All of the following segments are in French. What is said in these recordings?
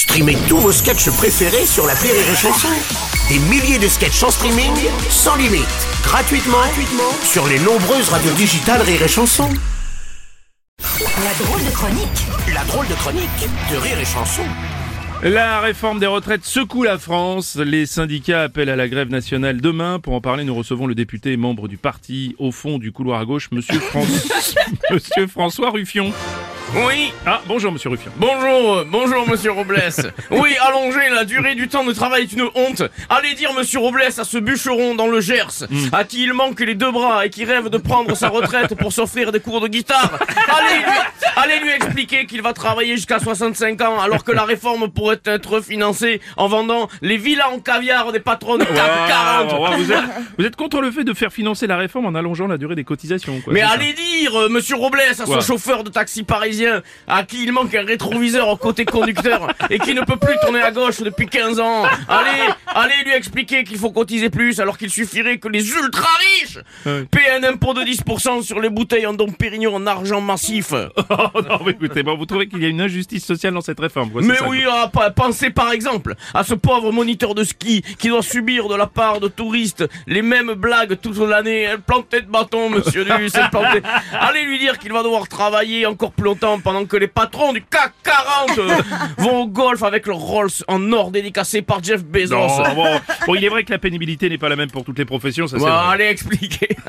Streamez tous vos sketchs préférés sur la Rire et Chanson. Des milliers de sketchs en streaming, sans limite, gratuitement, gratuitement sur les nombreuses radios digitales Rire et Chanson. La drôle de chronique La drôle de chronique de Rire et Chanson. La réforme des retraites secoue la France. Les syndicats appellent à la grève nationale demain. Pour en parler, nous recevons le député et membre du parti au fond du couloir à gauche, Monsieur, François, Monsieur François Ruffion. Oui, Ah, bonjour Monsieur Ruffion. bonjour, euh, bonjour monsieur Robles. Oui, allonger la durée du temps de travail est une honte. Allez dire monsieur Robles à ce bûcheron dans le Gers, à qui il manque les deux bras et qui rêve de prendre sa retraite pour s'offrir des cours de guitare. Allez lui, allez lui expliquer qu'il va travailler jusqu'à 65 ans alors que la réforme pourrait être financée en vendant les villas en caviar des patrons de CAC 40. Ah, vous, êtes, vous êtes contre le fait de faire financer la réforme en allongeant la durée des cotisations, quoi. Mais ça allez dire, euh, monsieur Robles, à ce chauffeur de taxi parisien, à qui il manque un rétroviseur au côté conducteur et qui ne peut plus tourner à gauche depuis 15 ans. Allez, allez lui expliquer qu'il faut cotiser plus alors qu'il suffirait que les ultra riches paient un impôt de 10% sur les bouteilles en Dom Pérignon en argent massif. Oh, non, mais écoutez, bon, vous trouvez qu'il y a une injustice sociale dans cette réforme, quoi, Mais ça, oui, ah, pensez par exemple à ce pauvre moniteur de ski qui doit subir de la part de touristes les mêmes blagues toute l'année. Elle plantait de bâton, monsieur Duss, elle plantait. Allez lui dire qu'il va devoir travailler encore plus longtemps pendant que les patrons du CAC 40 euh, vont au golf avec leur Rolls en or dédicacé par Jeff Bezos. Non, bon, bon, il est vrai que la pénibilité n'est pas la même pour toutes les professions, ça c'est Bon, vrai. allez expliquer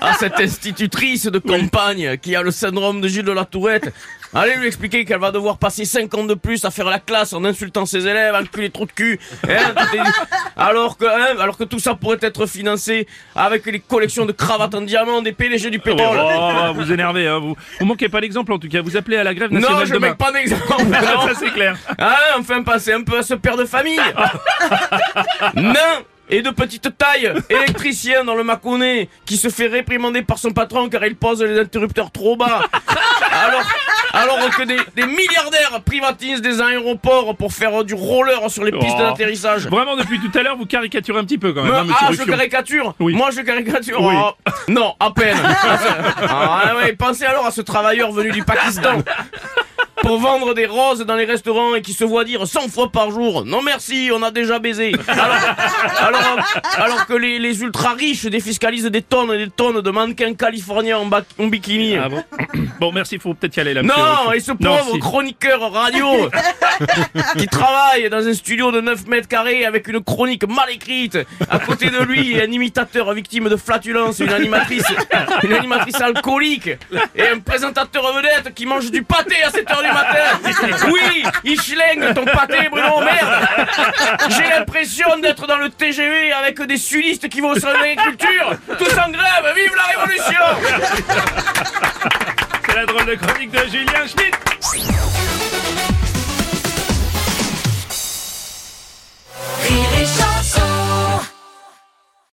à cette- institutrice de campagne qui a le syndrome de Gilles de la Tourette. Allez lui expliquer qu'elle va devoir passer 5 ans de plus à faire la classe en insultant ses élèves, enculer trou de cul. Hein, alors que, hein, alors que tout ça pourrait être financé avec les collections de cravates en diamant des PDG du pétrole. Oh, vous énervez, hein, vous. Vous manquez pas d'exemple en tout cas. Vous appelez à la grève nationale non, je demain. mets pas d'exemple. Ah, non. ça c'est clair. Ah, enfin passer un peu à ce père de famille. Nain et de petite taille, électricien dans le Mâconnais, qui se fait réprimander par son patron car il pose les interrupteurs trop bas. Alors, alors que des, des milliardaires privatisent des aéroports pour faire du roller sur les pistes Oh. d'atterrissage. Vraiment, depuis tout à l'heure, vous caricaturez un petit peu quand même, Me- hein, ah, je caricature Oui. Moi, je caricature Oui. Oh, Non, à peine ah, ouais, Pensez alors à ce travailleur venu du Pakistan pour vendre des roses dans les restaurants et qui se voit dire 100 fois par jour Non merci, on a déjà baisé Alors, alors, alors que les, les ultra riches défiscalisent des tonnes et des tonnes de mannequins californiens en, ba- en bikini Ah bon Bon, merci, faut peut-être y aller là. non, et ce Non, pauvre si. chroniqueur radio qui travaille dans un studio de 9 mètres carrés avec une chronique mal écrite. À côté de lui, il y a un imitateur victime de flatulence, une animatrice, une animatrice alcoolique et un présentateur vedette qui mange du pâté à 7 heures du Oui, il schlingue ton pâté, Bruno, merde. J'ai l'impression d'être dans le TGV avec des sudistes qui vont au salon de l'agriculture. Tous en grève, vive la révolution C'est la drôle de chronique de Julien Schmitt.